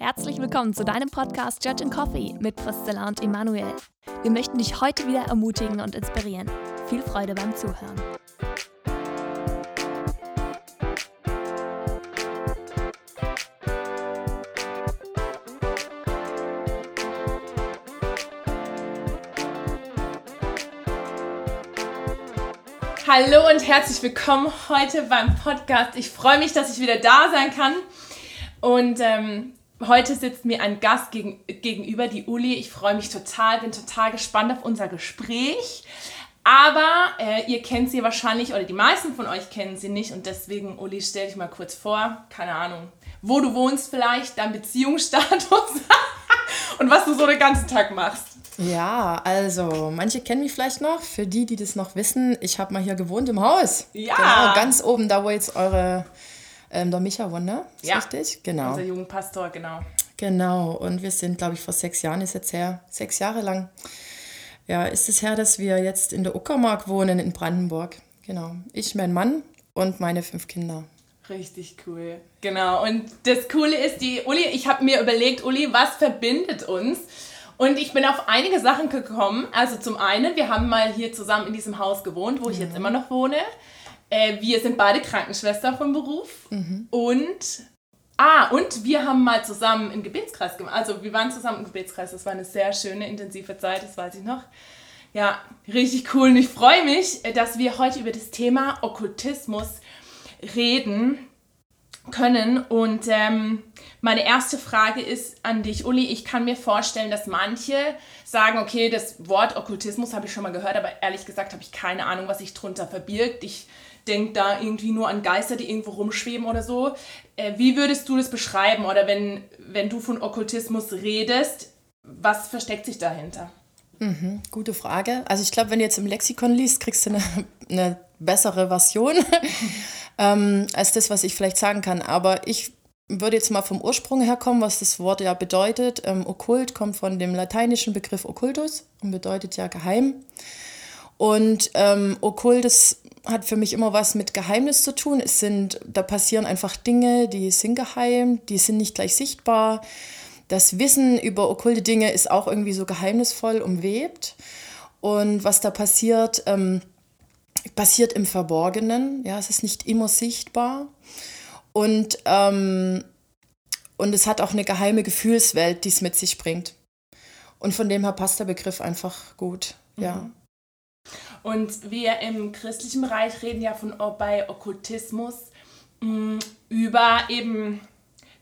Herzlich willkommen zu deinem Podcast Judge and Coffee mit Priscilla und Emanuel. Wir möchten dich heute wieder ermutigen und inspirieren. Viel Freude beim Zuhören. Hallo und herzlich willkommen heute beim Podcast. Ich freue mich, dass ich wieder da sein kann. Und ähm, heute sitzt mir ein Gast gegen, gegenüber, die Uli. Ich freue mich total, bin total gespannt auf unser Gespräch. Aber äh, ihr kennt sie wahrscheinlich, oder die meisten von euch kennen sie nicht. Und deswegen, Uli, stell dich mal kurz vor. Keine Ahnung, wo du wohnst vielleicht, dein Beziehungsstatus und was du so den ganzen Tag machst. Ja, also manche kennen mich vielleicht noch. Für die, die das noch wissen, ich habe mal hier gewohnt im Haus. Ja. Genau, ganz oben, da wo jetzt eure, ähm, der Micha ne? Ist Ja. Richtig? Genau. Unser Jugendpastor, genau. Genau. Und wir sind, glaube ich, vor sechs Jahren ist jetzt her, sechs Jahre lang. Ja, ist es her, dass wir jetzt in der Uckermark wohnen in Brandenburg. Genau. Ich, mein Mann und meine fünf Kinder. Richtig cool. Genau. Und das Coole ist, die Uli, ich habe mir überlegt, Uli, was verbindet uns? Und ich bin auf einige Sachen gekommen. Also zum einen, wir haben mal hier zusammen in diesem Haus gewohnt, wo ich jetzt immer noch wohne. Äh, wir sind beide Krankenschwester vom Beruf. Und Ah, und wir haben mal zusammen einen Gebetskreis gemacht. Also wir waren zusammen im Gebetskreis. Das war eine sehr schöne, intensive Zeit, das weiß ich noch. Ja, richtig cool. Und ich freue mich, äh, dass wir heute über das Thema Okkultismus reden können. Und ähm, meine erste Frage ist an dich, Uli. Ich kann mir vorstellen, dass manche sagen, okay, das Wort Okkultismus habe ich schon mal gehört, aber ehrlich gesagt habe ich keine Ahnung, was sich drunter verbirgt. Ich denke da irgendwie nur an Geister, die irgendwo rumschweben oder so. Äh, wie würdest du das beschreiben? Oder wenn, wenn du von Okkultismus redest, was versteckt sich dahinter? Gute Frage. Also ich glaube, wenn du jetzt im Lexikon liest, kriegst du eine, eine bessere Version ähm, als das, was ich vielleicht sagen kann. Aber ich würde jetzt mal vom Ursprung herkommen, was das Wort ja bedeutet. Ähm, okkult kommt von dem lateinischen Begriff occultus und bedeutet ja geheim. Und ähm, okkult, das hat für mich immer was mit Geheimnis zu tun. Es sind, da passieren einfach Dinge, die sind geheim, die sind nicht gleich sichtbar. Das Wissen über okkulte Dinge ist auch irgendwie so geheimnisvoll umwebt. Und was da passiert, ähm, passiert im Verborgenen. Ja, es ist nicht immer sichtbar. Und, ähm, und es hat auch eine geheime Gefühlswelt, die es mit sich bringt. Und von dem her passt der Begriff einfach gut. Ja. Und wir im christlichen Bereich reden ja von bei Okkultismus mh, über eben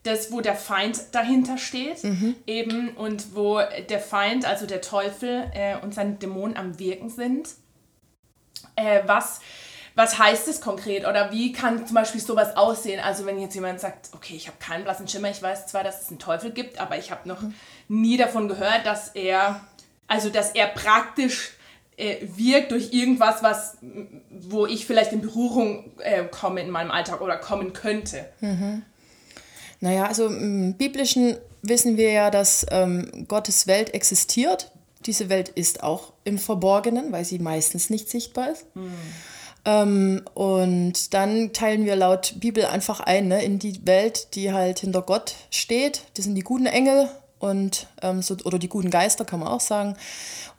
das, wo der Feind dahinter steht, eben und wo der Feind, also der Teufel äh, und seine Dämonen am Wirken sind. Äh, was, was heißt es konkret oder wie kann zum Beispiel sowas aussehen? Also wenn jetzt jemand sagt, okay, ich habe keinen blassen Schimmer, ich weiß zwar, dass es einen Teufel gibt, aber ich habe noch nie davon gehört, dass er, also dass er praktisch äh, wirkt durch irgendwas, was, wo ich vielleicht in Berührung äh, komme in meinem Alltag oder kommen könnte. Naja, also im Biblischen wissen wir ja, dass ähm, Gottes Welt existiert. Diese Welt ist auch im Verborgenen, weil sie meistens nicht sichtbar ist. Ähm, und dann teilen wir laut Bibel einfach ein ne, in die Welt, die halt hinter Gott steht. Das sind die guten Engel und ähm, so, oder die guten Geister, kann man auch sagen.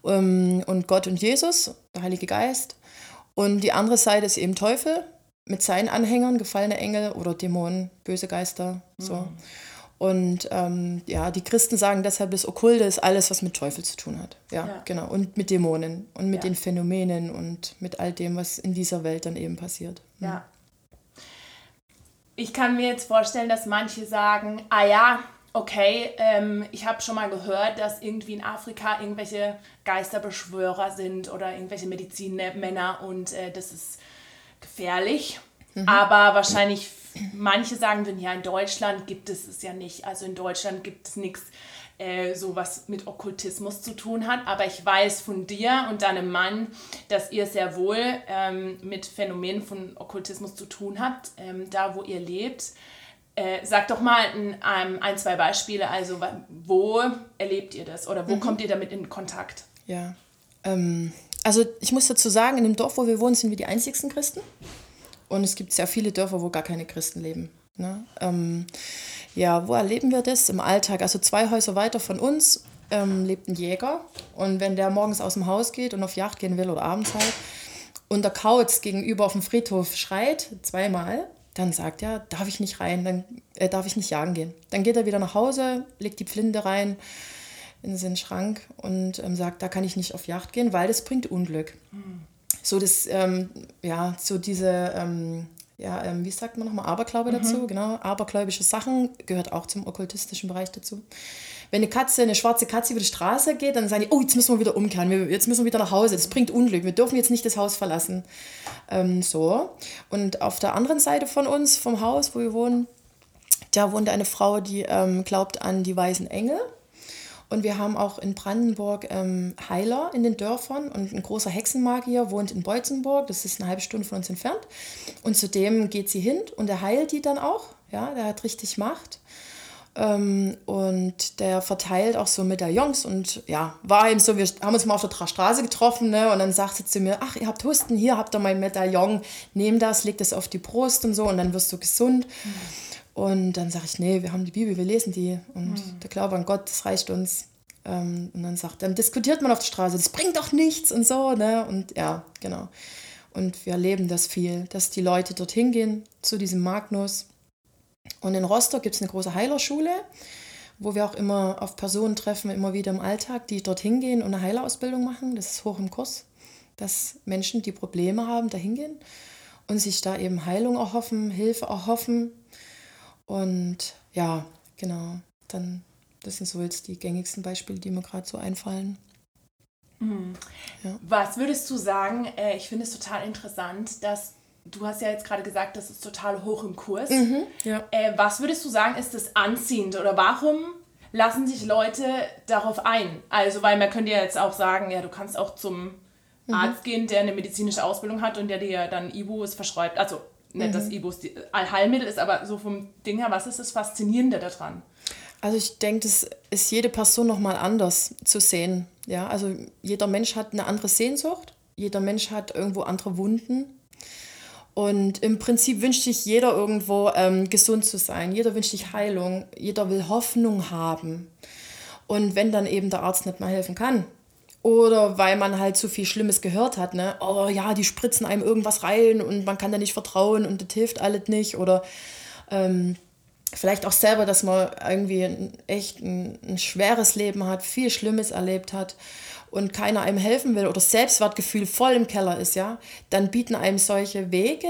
Ähm, und Gott und Jesus, der Heilige Geist. Und die andere Seite ist eben Teufel mit seinen Anhängern, gefallene Engel oder Dämonen, böse Geister. So. Und ähm, ja, die Christen sagen deshalb, das Okkulte ist alles, was mit Teufel zu tun hat. Ja, Ja. genau. Und mit Dämonen und mit Ja. den Phänomenen und mit all dem, was in dieser Welt dann eben passiert. Ja. Ich kann mir jetzt vorstellen, dass manche sagen, ah ja, okay, ähm, ich habe schon mal gehört, dass irgendwie in Afrika irgendwelche Geisterbeschwörer sind oder irgendwelche Medizinmänner und äh, das ist gefährlich. Aber wahrscheinlich manche sagen würden, ja, in Deutschland gibt es es ja nicht. Also in Deutschland gibt es nichts, äh, so was mit Okkultismus zu tun hat. Aber ich weiß von dir und deinem Mann, dass ihr sehr wohl ähm, mit Phänomenen von Okkultismus zu tun habt, ähm, da wo ihr lebt. Äh, sag doch mal ein, ein, zwei Beispiele. Also wo erlebt ihr das oder wo kommt ihr damit in Kontakt? Ja. Ähm, also ich muss dazu sagen, in dem Dorf, wo wir wohnen, sind wir die einzigsten Christen. Und es gibt sehr viele Dörfer, wo gar keine Christen leben. Ne? Ähm, Ja, wo erleben wir das? Im Alltag. Also zwei Häuser weiter von uns ähm, lebt ein Jäger. Und wenn der morgens aus dem Haus geht und auf Jagd gehen will oder abends halt, und der Kauz gegenüber auf dem Friedhof schreit, zweimal, dann sagt er, darf ich nicht rein, dann äh, darf ich nicht jagen gehen. Dann geht er wieder nach Hause, legt die Pflinde rein in seinen Schrank und ähm, sagt, da kann ich nicht auf Jagd gehen, weil das bringt Unglück. Mhm. So das, ähm, ja, so diese, ähm, ja, ähm, wie sagt man nochmal, Aberglaube mhm. dazu, genau, abergläubische Sachen gehört auch zum okkultistischen Bereich dazu. Wenn eine Katze, eine schwarze Katze über die Straße geht, dann sagen die, oh, jetzt müssen wir wieder umkehren, jetzt müssen wir wieder nach Hause, das bringt Unglück, wir dürfen jetzt nicht das Haus verlassen. Ähm, so. Und auf der anderen Seite von uns, vom Haus, wo wir wohnen, da wohnt eine Frau, die ähm, glaubt an die weißen Engel. Und wir haben auch in Brandenburg ähm, Heiler in den Dörfern und ein großer Hexenmagier wohnt in Beutzenburg, das ist eine halbe Stunde von uns entfernt. Und zu dem geht sie hin und er heilt die dann auch. Ja, der hat richtig Macht. Ähm, und der verteilt auch so Medaillons und ja, war eben so, wir haben uns mal auf der Straße getroffen ne, und dann sagte sie zu mir, ach, ihr habt Husten, hier habt ihr mein Medaillon, nehm das, leg das auf die Brust und so und dann wirst du gesund. Mhm. Und dann sage ich, nee, wir haben die Bibel, wir lesen die und mhm. der Glaube an Gott, das reicht uns. Ähm, und dann sagt, dann diskutiert man auf der Straße, das bringt doch nichts und so, ne? Und ja, genau. Und wir erleben das viel, dass die Leute dorthin gehen zu diesem Magnus und in Rostock gibt es eine große Heilerschule, wo wir auch immer auf Personen treffen, immer wieder im Alltag, die dorthin gehen und eine Heilerausbildung machen. Das ist hoch im Kurs, dass Menschen, die Probleme haben, dahin gehen und sich da eben Heilung erhoffen, Hilfe erhoffen. Und ja, genau, dann, das sind so jetzt die gängigsten Beispiele, die mir gerade so einfallen. Mhm. Ja. Was würdest du sagen? Äh, ich finde es total interessant, dass du hast ja jetzt gerade gesagt, das ist total hoch im Kurs. Mhm, ja. äh, was würdest du sagen, ist das anziehend oder warum lassen sich Leute darauf ein? Also, weil man könnte ja jetzt auch sagen, ja, du kannst auch zum mhm. Arzt gehen, der eine medizinische Ausbildung hat und der dir dann Ibus verschreibt. Also, nicht, mhm. dass Ibus die Allheilmittel ist, aber so vom Ding her, was ist das Faszinierende daran? Also ich denke, das ist jede Person nochmal anders zu sehen. Ja, also jeder Mensch hat eine andere Sehnsucht, jeder Mensch hat irgendwo andere Wunden und im Prinzip wünscht sich jeder irgendwo ähm, gesund zu sein. Jeder wünscht sich Heilung. Jeder will Hoffnung haben. Und wenn dann eben der Arzt nicht mehr helfen kann, oder weil man halt zu viel Schlimmes gehört hat, ne? Oh ja, die spritzen einem irgendwas rein und man kann da nicht vertrauen und das hilft alles nicht. Oder ähm, vielleicht auch selber, dass man irgendwie ein, echt ein, ein schweres Leben hat, viel Schlimmes erlebt hat und keiner einem helfen will oder Selbstwertgefühl voll im Keller ist, ja, dann bieten einem solche Wege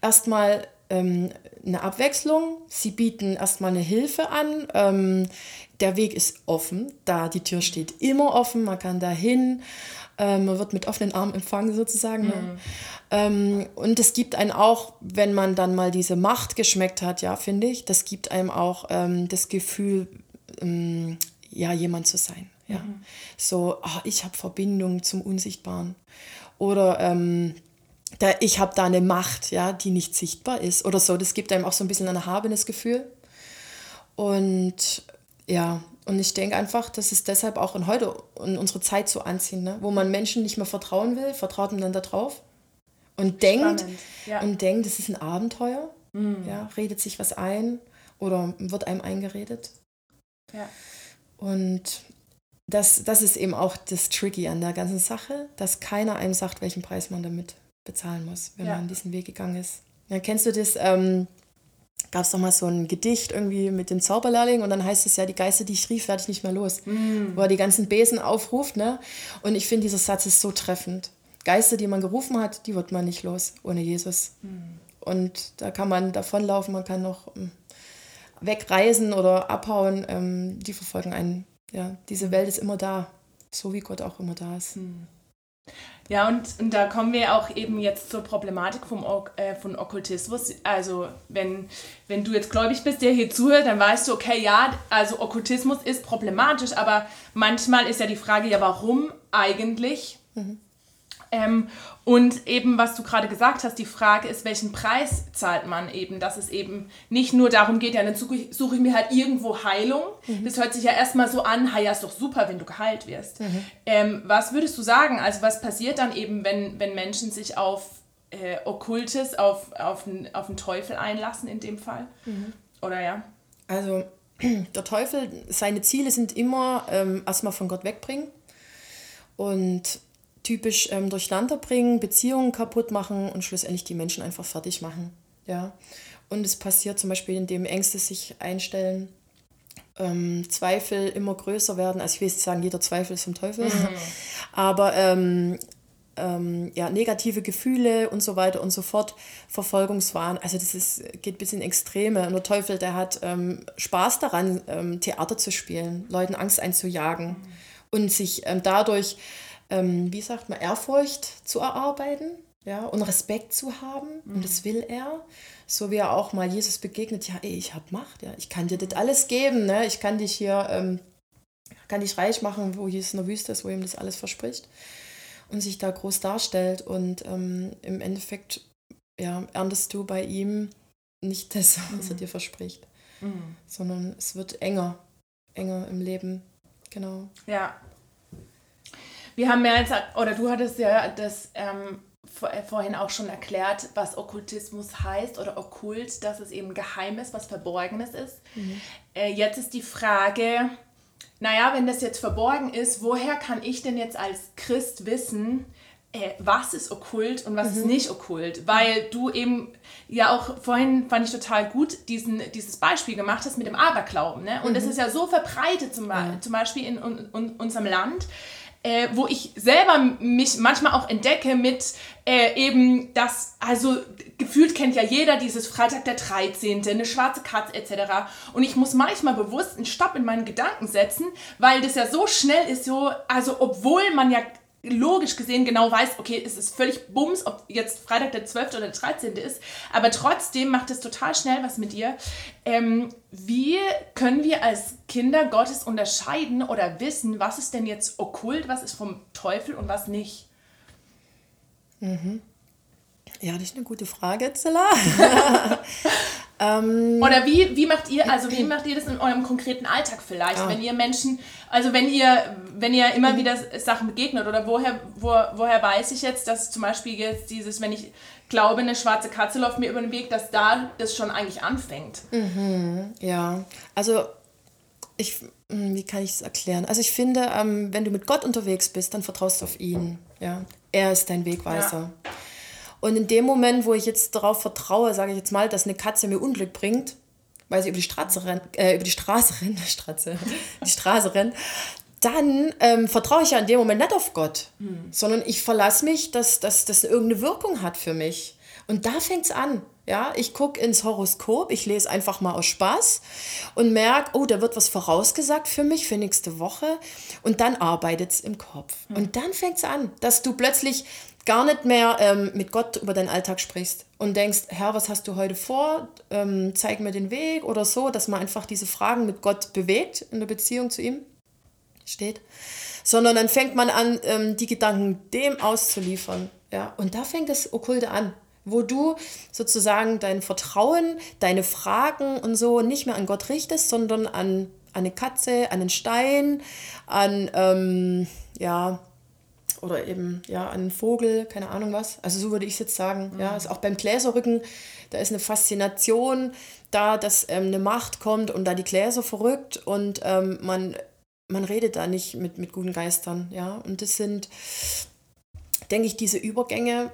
erstmal ähm, eine Abwechslung. Sie bieten erstmal eine Hilfe an. Ähm, der Weg ist offen, da die Tür steht immer offen, man kann da hin. Ähm, man wird mit offenen Armen empfangen sozusagen. Ne? Mhm. Ähm, und es gibt einen auch, wenn man dann mal diese Macht geschmeckt hat, ja, finde ich, das gibt einem auch ähm, das Gefühl, ähm, ja, jemand zu sein. Ja. Mhm. So, oh, ich habe Verbindung zum Unsichtbaren. Oder ähm, da, ich habe da eine Macht, ja, die nicht sichtbar ist oder so. Das gibt einem auch so ein bisschen ein erhabenes Gefühl. Und ja, und ich denke einfach, dass es deshalb auch in heute in unsere Zeit so anzieht, ne? wo man Menschen nicht mehr vertrauen will, vertraut man dann da drauf und denkt ja. und denkt, das ist ein Abenteuer, mhm. ja, redet sich was ein oder wird einem eingeredet. Ja. Und das, das ist eben auch das Tricky an der ganzen Sache, dass keiner einem sagt, welchen Preis man damit bezahlen muss, wenn ja. man diesen Weg gegangen ist. Ja, kennst du das? Ähm, Gab es doch mal so ein Gedicht irgendwie mit dem Zauberlehrling und dann heißt es ja, die Geister, die ich rief, werde ich nicht mehr los. Mm. Wo er die ganzen Besen aufruft. Ne? Und ich finde, dieser Satz ist so treffend. Geister, die man gerufen hat, die wird man nicht los ohne Jesus. Mm. Und da kann man davonlaufen, man kann noch ähm, wegreisen oder abhauen. Ähm, die verfolgen einen ja, diese Welt ist immer da, so wie Gott auch immer da ist. Hm. Ja, und, und da kommen wir auch eben jetzt zur Problematik vom, äh, von Okkultismus. Also, wenn, wenn du jetzt gläubig bist, der hier zuhört, dann weißt du, okay, ja, also Okkultismus ist problematisch, aber manchmal ist ja die Frage, ja, warum eigentlich? Mhm. Ähm, und eben, was du gerade gesagt hast, die Frage ist, welchen Preis zahlt man eben, dass es eben nicht nur darum geht, ja, dann suche ich, suche ich mir halt irgendwo Heilung. Mhm. Das hört sich ja erstmal so an, ja, ist doch super, wenn du geheilt wirst. Mhm. Ähm, was würdest du sagen? Also was passiert dann eben, wenn, wenn Menschen sich auf äh, Okkultes, auf, auf, den, auf den Teufel einlassen in dem Fall? Mhm. Oder ja? Also der Teufel, seine Ziele sind immer ähm, erstmal von Gott wegbringen und typisch ähm, durcheinander bringen, Beziehungen kaputt machen und schlussendlich die Menschen einfach fertig machen. Ja. Und es passiert zum Beispiel, indem Ängste sich einstellen, ähm, Zweifel immer größer werden. Also ich will nicht sagen, jeder Zweifel ist vom Teufel, mhm. aber ähm, ähm, ja, negative Gefühle und so weiter und so fort, Verfolgungswahn, also das ist, geht bis in Extreme. Und der Teufel, der hat ähm, Spaß daran, ähm, Theater zu spielen, Leuten Angst einzujagen mhm. und sich ähm, dadurch, ähm, wie sagt man, Ehrfurcht zu erarbeiten ja, und Respekt zu haben. Mhm. Und das will er. So wie er auch mal Jesus begegnet, ja, ey, ich habe Macht, ja, ich kann dir das alles geben, ne? ich kann dich hier, ähm, kann dich reich machen, wo Jesus in der Wüste ist, wo ihm das alles verspricht und sich da groß darstellt. Und ähm, im Endeffekt ja, erntest du bei ihm nicht das, was mhm. er dir verspricht, mhm. sondern es wird enger, enger im Leben. Genau. Ja. Wir haben ja jetzt, oder du hattest ja das ähm, äh, vorhin auch schon erklärt, was Okkultismus heißt oder okkult, dass es eben Geheimes, was Verborgenes ist. Mhm. Äh, jetzt ist die Frage, naja, wenn das jetzt verborgen ist, woher kann ich denn jetzt als Christ wissen, äh, was ist okkult und was mhm. ist nicht okkult? Weil du eben ja auch vorhin fand ich total gut diesen, dieses Beispiel gemacht hast mit dem Aberglauben. Ne? Und mhm. das ist ja so verbreitet zum, zum Beispiel in, in, in unserem Land äh, wo ich selber mich manchmal auch entdecke mit äh, eben das, also gefühlt kennt ja jeder dieses Freitag der 13., eine schwarze Katze etc. Und ich muss manchmal bewusst einen Stopp in meinen Gedanken setzen, weil das ja so schnell ist, so, also obwohl man ja logisch gesehen genau weiß, okay, es ist völlig Bums, ob jetzt Freitag der 12. oder der 13. ist, aber trotzdem macht es total schnell was mit dir. Ähm, wie können wir als Kinder Gottes unterscheiden oder wissen, was ist denn jetzt okkult, was ist vom Teufel und was nicht? Mhm. Ja, das ist eine gute Frage, Zilla. Ähm, Oder wie, wie macht ihr, also wie macht ihr das in eurem konkreten Alltag vielleicht, ah. wenn ihr Menschen, also wenn ihr, wenn ihr immer mhm. wieder Sachen begegnet oder woher, wo, woher weiß ich jetzt, dass zum Beispiel jetzt dieses, wenn ich glaube, eine schwarze Katze läuft mir über den Weg, dass da das schon eigentlich anfängt? Mhm, ja, also ich, hm, wie kann ich es erklären? Also ich finde, ähm, wenn du mit Gott unterwegs bist, dann vertraust du auf ihn. Ja? Er ist dein Wegweiser. Ja. Und in dem Moment, wo ich jetzt darauf vertraue, sage ich jetzt mal, dass eine Katze mir Unglück bringt, weil sie über die Straße rennt, äh, über die Straße rennt, Straße, die Straße rennt, dann ähm, vertraue ich ja in dem Moment nicht auf Gott, mhm. sondern ich verlasse mich, dass, dass das irgendeine Wirkung hat für mich. Und da fängt es an. Ja, ich gucke ins Horoskop, ich lese einfach mal aus Spaß und merke, oh, da wird was vorausgesagt für mich für nächste Woche. Und dann arbeitet es im Kopf. Mhm. Und dann fängt es an, dass du plötzlich gar nicht mehr ähm, mit Gott über deinen Alltag sprichst und denkst, Herr, was hast du heute vor? Ähm, zeig mir den Weg oder so, dass man einfach diese Fragen mit Gott bewegt in der Beziehung zu ihm steht, sondern dann fängt man an, ähm, die Gedanken dem auszuliefern. Ja? Und da fängt das Okkulte an, wo du sozusagen dein Vertrauen, deine Fragen und so nicht mehr an Gott richtest, sondern an, an eine Katze, an einen Stein, an, ähm, ja, oder eben ja an einen Vogel, keine Ahnung was. Also so würde ich es jetzt sagen. Mhm. Ja, also auch beim Gläserrücken, da ist eine Faszination da, dass ähm, eine Macht kommt und da die Gläser verrückt und ähm, man, man redet da nicht mit, mit guten Geistern. Ja, und das sind, denke ich, diese Übergänge,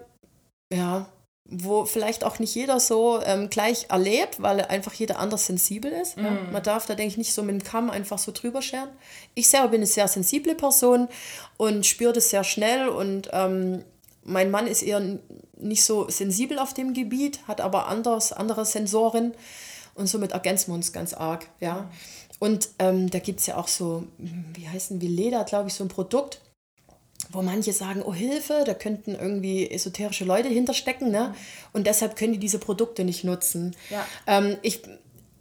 ja, wo vielleicht auch nicht jeder so ähm, gleich erlebt, weil einfach jeder anders sensibel ist. Mm. Ja. Mhm. Man darf da, denke ich, nicht so mit dem Kamm einfach so drüber scheren. Ich selber bin eine sehr sensible Person und spüre das sehr schnell und ähm, mein Mann ist eher nicht so sensibel auf dem Gebiet, hat aber anders, andere Sensoren und somit ergänzen wir uns ganz arg. Ja. Und ähm, da gibt es ja auch so, wie heißen wie Leder, glaube ich, so ein Produkt, wo manche sagen, oh Hilfe, da könnten irgendwie esoterische Leute hinterstecken, ne? Und deshalb können die diese Produkte nicht nutzen. Ja. Ähm, ich,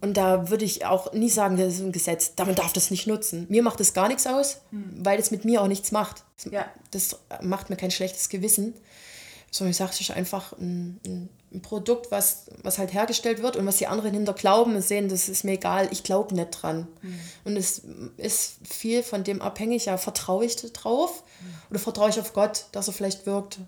und da würde ich auch nie sagen, das ist ein Gesetz, man darf das nicht nutzen. Mir macht das gar nichts aus, hm. weil es mit mir auch nichts macht. Ja. Das macht mir kein schlechtes Gewissen. Sondern ich sage, es ist einfach ein, ein ein Produkt, was, was halt hergestellt wird und was die anderen hinter glauben sehen, das ist mir egal, ich glaube nicht dran. Mhm. Und es ist viel von dem abhängig, ja, vertraue ich drauf mhm. oder vertraue ich auf Gott, dass er vielleicht wirkt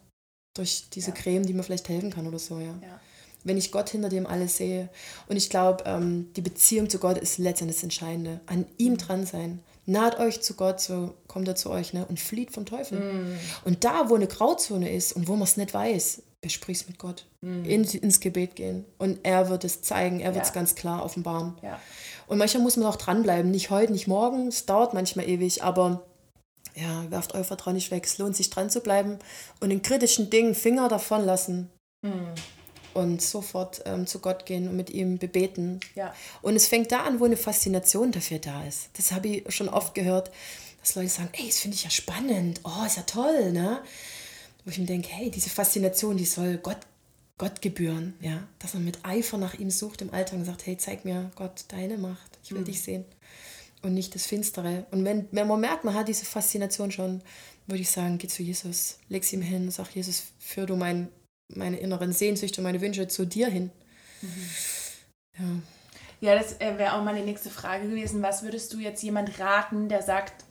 durch diese ja. Creme, die mir vielleicht helfen kann oder so, ja. ja. wenn ich Gott hinter dem alles sehe. Und ich glaube, ähm, die Beziehung zu Gott ist letztendlich das Entscheidende. An ihm dran sein. Naht euch zu Gott, so kommt er zu euch ne? und flieht vom Teufel. Mm. Und da, wo eine Grauzone ist und wo man es nicht weiß, besprich's mit Gott. Mm. In, ins Gebet gehen. Und er wird es zeigen, er wird es ja. ganz klar offenbaren. Ja. Und manchmal muss man auch dranbleiben. Nicht heute, nicht morgen. Es dauert manchmal ewig, aber ja, werft euer Vertrauen nicht weg. Es lohnt sich dran zu bleiben und in kritischen Dingen Finger davon lassen. Mm und sofort ähm, zu Gott gehen und mit ihm bebeten. Ja. Und es fängt da an, wo eine Faszination dafür da ist. Das habe ich schon oft gehört, dass Leute sagen, ey, das finde ich ja spannend, oh, ist ja toll, ne? Wo ich mir denke, hey, diese Faszination, die soll Gott, Gott gebühren, ja? Dass man mit Eifer nach ihm sucht im Alltag und sagt, hey, zeig mir Gott deine Macht, ich will mhm. dich sehen. Und nicht das Finstere. Und wenn, wenn man merkt, man hat diese Faszination schon, würde ich sagen, geh zu Jesus, leg sie ihm hin, sag, Jesus, führ du mein meine inneren Sehnsüchte, meine Wünsche zu dir hin. Mhm. Ja. Ja, das äh, wäre auch meine nächste Frage gewesen. Was würdest du jetzt jemand raten, der sagt,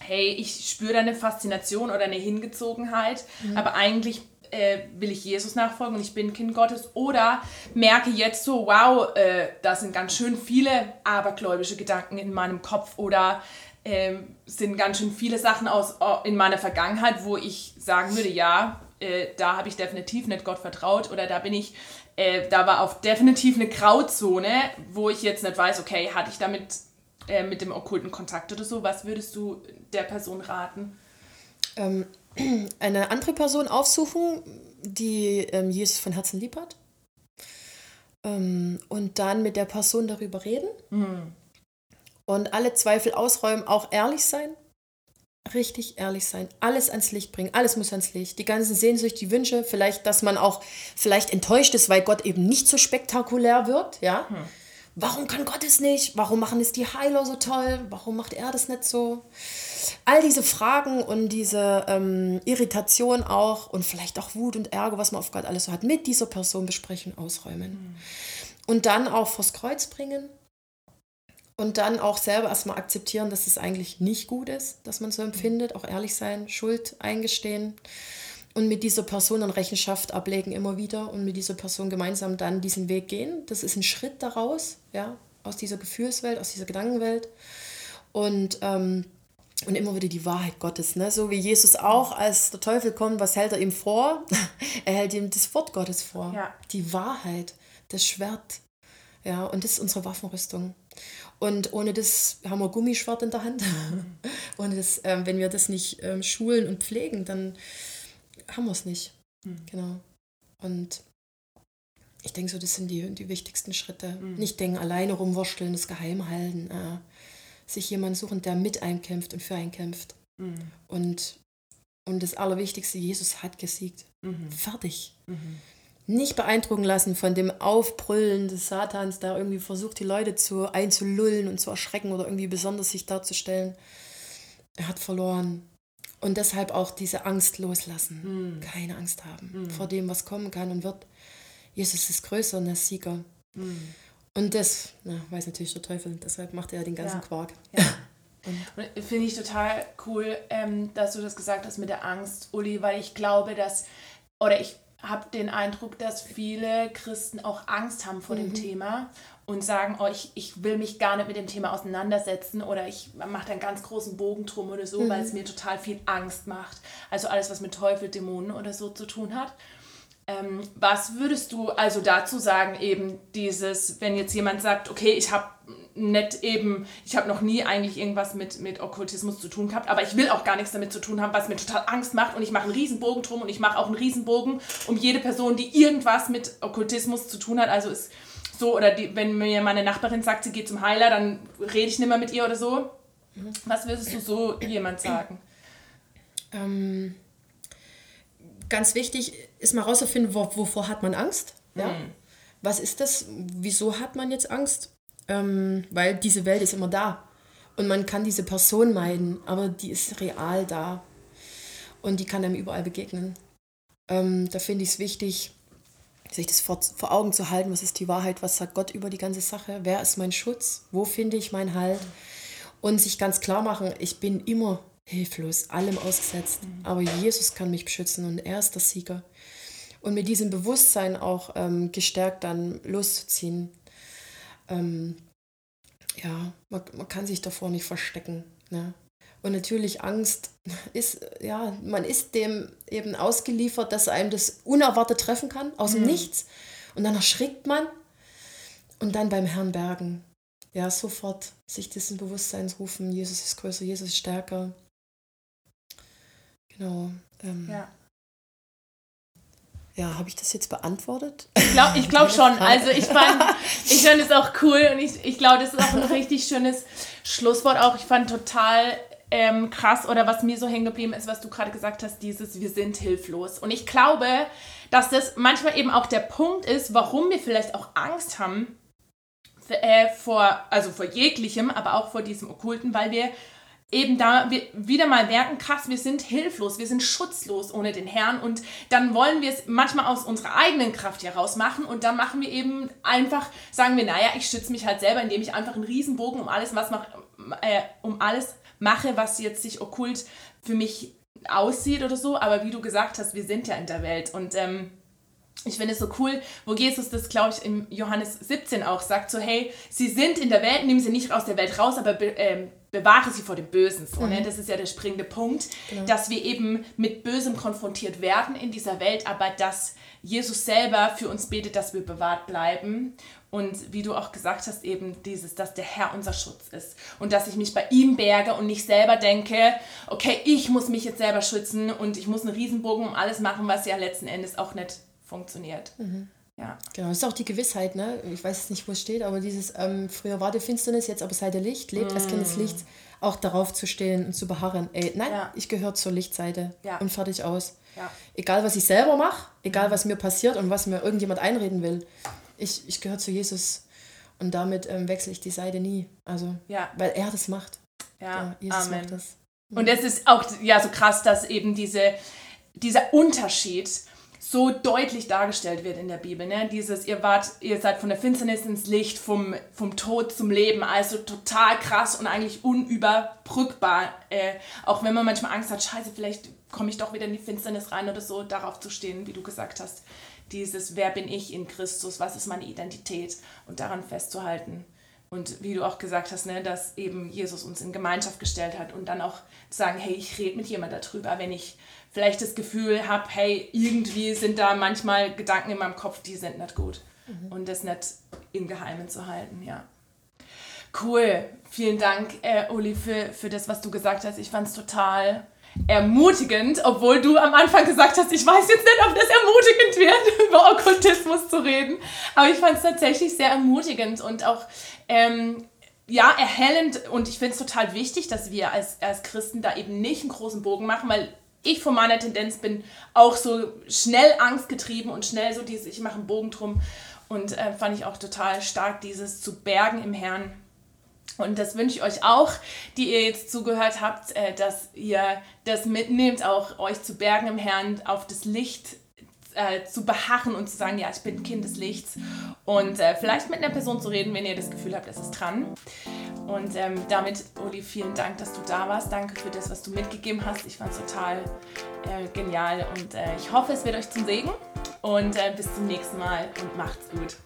hey, ich spüre da eine Faszination oder eine Hingezogenheit, mhm. aber eigentlich äh, will ich Jesus nachfolgen und ich bin Kind Gottes oder merke jetzt so, wow, äh, da sind ganz schön viele abergläubische Gedanken in meinem Kopf oder äh, sind ganz schön viele Sachen aus in meiner Vergangenheit, wo ich sagen würde, ja, äh, da habe ich definitiv nicht Gott vertraut oder da bin ich, äh, da war auf definitiv eine Grauzone, wo ich jetzt nicht weiß, okay, hatte ich damit äh, mit dem okkulten Kontakt oder so. Was würdest du der Person raten? Ähm, eine andere Person aufsuchen, die ähm, Jesus von Herzen lieb hat. Ähm, und dann mit der Person darüber reden. Mhm. Und alle Zweifel ausräumen, auch ehrlich sein richtig ehrlich sein, alles ans Licht bringen, alles muss ans Licht, die ganzen Sehnsüchte, die Wünsche, vielleicht, dass man auch vielleicht enttäuscht ist, weil Gott eben nicht so spektakulär wird, ja. Hm. Warum kann Gott es nicht? Warum machen es die Heiler so toll? Warum macht er das nicht so? All diese Fragen und diese ähm, Irritation auch und vielleicht auch Wut und Ärger, was man auf Gott alles so hat, mit dieser Person besprechen, ausräumen. Hm. Und dann auch vors Kreuz bringen, und dann auch selber erstmal akzeptieren, dass es eigentlich nicht gut ist, dass man so empfindet, auch ehrlich sein, Schuld eingestehen und mit dieser Person dann Rechenschaft ablegen immer wieder und mit dieser Person gemeinsam dann diesen Weg gehen. Das ist ein Schritt daraus, ja, aus dieser Gefühlswelt, aus dieser Gedankenwelt und ähm, und immer wieder die Wahrheit Gottes, ne? So wie Jesus auch, als der Teufel kommt, was hält er ihm vor? er hält ihm das Wort Gottes vor. Ja. Die Wahrheit, das Schwert. Ja, und das ist unsere Waffenrüstung. Und ohne das haben wir Gummischwert in der Hand. ohne das, ähm, wenn wir das nicht ähm, schulen und pflegen, dann haben wir es nicht. Mhm. Genau. Und ich denke so, das sind die, die wichtigsten Schritte. Mhm. Nicht denken, alleine rumwurschteln, das geheim halten. Äh, sich jemanden suchen, der mit einem kämpft und für einen kämpft. Mhm. Und, und das Allerwichtigste, Jesus hat gesiegt. Mhm. Fertig. Mhm nicht beeindrucken lassen von dem Aufbrüllen des Satans, der irgendwie versucht, die Leute zu einzulullen und zu erschrecken oder irgendwie besonders sich darzustellen. Er hat verloren. Und deshalb auch diese Angst loslassen. Mm. Keine Angst haben mm. vor dem, was kommen kann und wird. Jesus ist größer und der Sieger. Mm. Und das na, weiß natürlich der Teufel, deshalb macht er den ganzen ja. Quark. Ja. Finde ich total cool, ähm, dass du das gesagt hast mit der Angst, Uli, weil ich glaube, dass, oder ich habe den Eindruck, dass viele Christen auch Angst haben vor mhm. dem Thema und sagen, oh, ich, ich will mich gar nicht mit dem Thema auseinandersetzen oder ich mache da einen ganz großen Bogen drum oder so, mhm. weil es mir total viel Angst macht. Also alles, was mit Teufel, Dämonen oder so zu tun hat. Ähm, was würdest du also dazu sagen, eben dieses, wenn jetzt jemand sagt, okay, ich habe nicht eben, ich habe noch nie eigentlich irgendwas mit, mit Okkultismus zu tun gehabt, aber ich will auch gar nichts damit zu tun haben, was mir total Angst macht und ich mache einen Riesenbogen drum und ich mache auch einen Riesenbogen um jede Person, die irgendwas mit Okkultismus zu tun hat. Also ist so, oder die, wenn mir meine Nachbarin sagt, sie geht zum Heiler, dann rede ich nicht mehr mit ihr oder so. Was würdest du so jemand sagen? Ähm, ganz wichtig ist mal rauszufinden, wovor hat man Angst? Ja? Mhm. Was ist das? Wieso hat man jetzt Angst? ähm, weil diese Welt ist immer da. Und man kann diese Person meiden, aber die ist real da. Und die kann einem überall begegnen. Ähm, da finde ich es wichtig, sich das vor, vor Augen zu halten, was ist die Wahrheit, was sagt Gott über die ganze Sache, wer ist mein Schutz, wo finde ich meinen Halt. Und sich ganz klar machen, ich bin immer hilflos, allem ausgesetzt. Aber Jesus kann mich beschützen und er ist der Sieger. und mit diesem Bewusstsein auch ähm, gestärkt dann loszuziehen. Ähm, ja, man, man kann sich davor nicht verstecken. Ne? Und natürlich Angst ist, ja, man ist dem eben ausgeliefert, dass einem das unerwartet treffen kann, aus dem mhm. Nichts. Und dann erschrickt man und dann beim Herrn bergen. Ja, sofort sich diesen Bewusstseins rufen, Jesus ist größer, Jesus ist stärker. Genau. Ähm, ja. Ja, habe ich das jetzt beantwortet? Ich glaube ich glaub schon. Also ich fand, ich fand es auch cool und ich, ich glaube, das ist auch ein richtig schönes Schlusswort auch. Ich fand total ähm, krass oder was mir so hängen geblieben ist, was du gerade gesagt hast, dieses wir sind hilflos. Und ich glaube, dass das manchmal eben auch der Punkt ist, warum wir vielleicht auch Angst haben äh, vor, also vor jeglichem, aber auch vor diesem Okkulten, weil wir eben da wieder mal merken, krass, wir sind hilflos, wir sind schutzlos ohne den Herrn und dann wollen wir es manchmal aus unserer eigenen Kraft heraus machen und dann machen wir eben einfach, sagen wir, naja, ich schütze mich halt selber, indem ich einfach einen Riesenbogen um alles, was mach, äh, um alles mache, was jetzt sich okkult für mich aussieht oder so, aber wie du gesagt hast, wir sind ja in der Welt. Und ähm, ich finde es so cool, wo Jesus das, glaube ich, im Johannes 17 auch sagt, so hey, sie sind in der Welt, nehmen sie nicht aus der Welt raus, aber be ähm, bewahre sie vor dem Bösen. So, ne? mhm. ne? Das ist ja der springende Punkt, genau. dass wir eben mit Bösem konfrontiert werden in dieser Welt, aber dass Jesus selber für uns betet, dass wir bewahrt bleiben. Und wie du auch gesagt hast, eben dieses, dass der Herr unser Schutz ist. Und dass ich mich bei ihm berge und nicht selber denke, okay, ich muss mich jetzt selber schützen und ich muss einen Riesenbogen um alles machen, was ja letzten Endes auch nicht funktioniert. Mhm. Ja. Genau, das ist auch die Gewissheit, ne? Ich weiß nicht, wo es steht, aber dieses, ähm, früher war die Finsternis, jetzt aber seid ihr Licht, lebt mm. als Kind des Lichts, auch darauf zu stehen und zu beharren. Ey, nein, ja. ich gehöre zur Lichtseite ja. und fertig aus. Ja. Egal, was ich selber mache, egal, was mir passiert und was mir irgendjemand einreden will, ich, ich gehöre zu Jesus und damit ähm, wechsle ich die Seite nie. Also, weil er das macht. Ja, Jesus Amen. macht das. Und es ist auch ja so krass, dass eben diese, dieser Unterschied so deutlich dargestellt wird in der Bibel. Ne? Dieses, ihr wart, ihr seid von der Finsternis ins Licht, vom, vom Tod zum Leben, also total krass und eigentlich unüberbrückbar. Äh, auch wenn man manchmal Angst hat, scheiße, vielleicht komme ich doch wieder in die Finsternis rein oder so, darauf zu stehen, wie du gesagt hast. Dieses, wer bin ich in Christus, was ist meine Identität und daran festzuhalten. Und wie du auch gesagt hast, ne, dass eben Jesus uns in Gemeinschaft gestellt hat und dann auch zu sagen, hey, ich rede mit jemandem darüber, wenn ich vielleicht das Gefühl habe, hey, irgendwie sind da manchmal Gedanken in meinem Kopf, die sind nicht gut. Mhm. Und das nicht im Geheimen zu halten, ja. Cool. Vielen Dank, äh, Uli, für, für das, was du gesagt hast. Ich fand es total ermutigend, obwohl du am Anfang gesagt hast, ich weiß jetzt nicht, ob das ermutigend wird, über Okkultismus zu reden. Aber ich fand es tatsächlich sehr ermutigend und auch ähm, ja, erhellend und ich finde es total wichtig, dass wir als, als Christen da eben nicht einen großen Bogen machen, weil ich von meiner Tendenz bin auch so schnell angstgetrieben und schnell so dieses, ich mache einen Bogen drum. Und äh, fand ich auch total stark, dieses zu bergen im Herrn. Und das wünsche ich euch auch, die ihr jetzt zugehört habt, äh, dass ihr das mitnehmt, auch euch zu bergen im Herrn, auf das Licht äh, zu beharren und zu sagen, ja, ich bin Kind des Lichts und äh, vielleicht mit einer Person zu reden, wenn ihr das Gefühl habt, es ist dran. Und ähm, damit, Uli, vielen Dank, dass du da warst. Danke für das, was du mitgegeben hast. Ich fand es total genial und ich hoffe, es wird euch zum Segen. Und bis zum nächsten Mal und macht's gut.